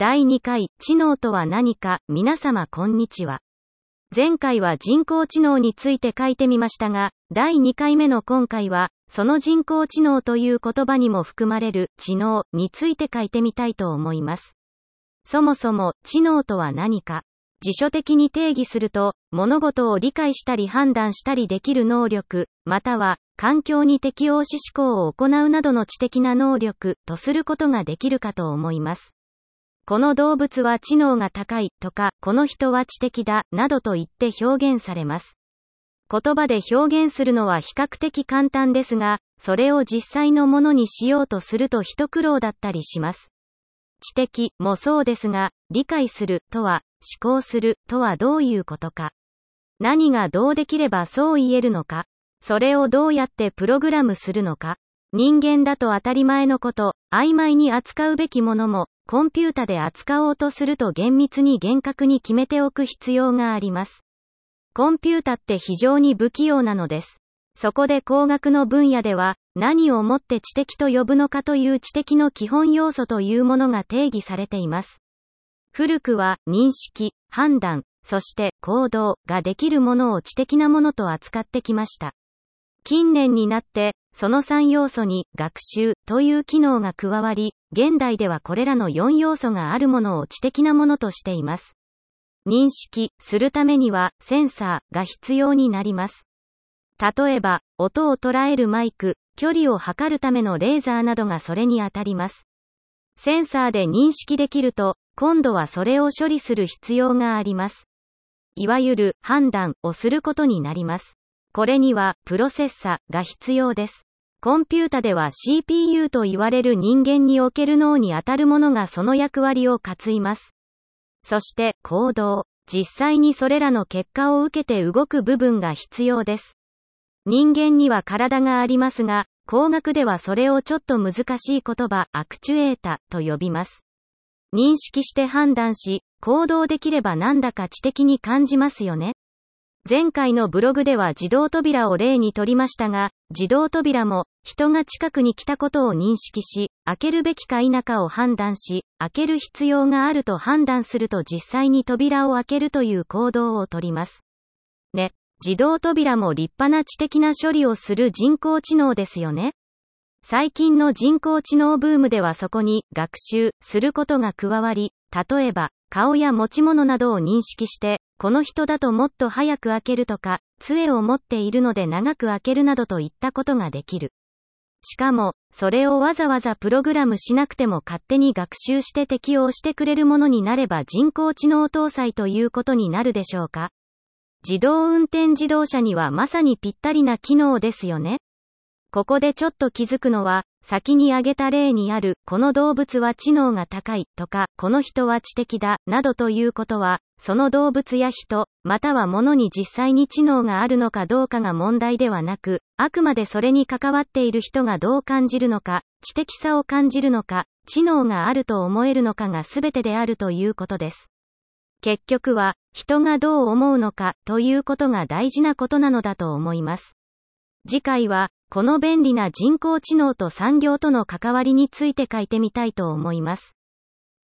第2回、知能とは何か、皆様こんにちは。前回は人工知能について書いてみましたが、第2回目の今回は、その人工知能という言葉にも含まれる知能について書いてみたいと思います。そもそも、知能とは何か。辞書的に定義すると、物事を理解したり判断したりできる能力、または、環境に適応し思考を行うなどの知的な能力とすることができるかと思います。この動物は知能が高いとか、この人は知的だ、などと言って表現されます。言葉で表現するのは比較的簡単ですが、それを実際のものにしようとすると一苦労だったりします。知的もそうですが、理解するとは、思考するとはどういうことか。何がどうできればそう言えるのか。それをどうやってプログラムするのか。人間だと当たり前のこと、曖昧に扱うべきものも、コンピュータで扱おうとすると厳密に厳格に決めておく必要があります。コンピュータって非常に不器用なのです。そこで工学の分野では、何をもって知的と呼ぶのかという知的の基本要素というものが定義されています。古くは、認識、判断、そして行動ができるものを知的なものと扱ってきました。近年になって、その3要素に学習という機能が加わり、現代ではこれらの4要素があるものを知的なものとしています。認識するためにはセンサーが必要になります。例えば、音を捉えるマイク、距離を測るためのレーザーなどがそれにあたります。センサーで認識できると、今度はそれを処理する必要があります。いわゆる判断をすることになります。これにはプロセッサが必要です。コンピュータでは CPU と言われる人間における脳にあたるものがその役割を担います。そして行動。実際にそれらの結果を受けて動く部分が必要です。人間には体がありますが、工学ではそれをちょっと難しい言葉、アクチュエータと呼びます。認識して判断し、行動できればなんだか知的に感じますよね。前回のブログでは自動扉を例に取りましたが、自動扉も人が近くに来たことを認識し、開けるべきか否かを判断し、開ける必要があると判断すると実際に扉を開けるという行動をとります。ね、自動扉も立派な知的な処理をする人工知能ですよね。最近の人工知能ブームではそこに学習することが加わり、例えば顔や持ち物などを認識して、この人だともっと早く開けるとか、杖を持っているので長く開けるなどといったことができる。しかも、それをわざわざプログラムしなくても勝手に学習して適用してくれるものになれば人工知能搭載ということになるでしょうか自動運転自動車にはまさにぴったりな機能ですよね。ここでちょっと気づくのは、先に挙げた例にある、この動物は知能が高いとか、この人は知的だ、などということは、その動物や人、または物に実際に知能があるのかどうかが問題ではなく、あくまでそれに関わっている人がどう感じるのか、知的さを感じるのか、知能があると思えるのかが全てであるということです。結局は、人がどう思うのかということが大事なことなのだと思います。次回は、この便利な人工知能と産業との関わりについて書いてみたいと思います。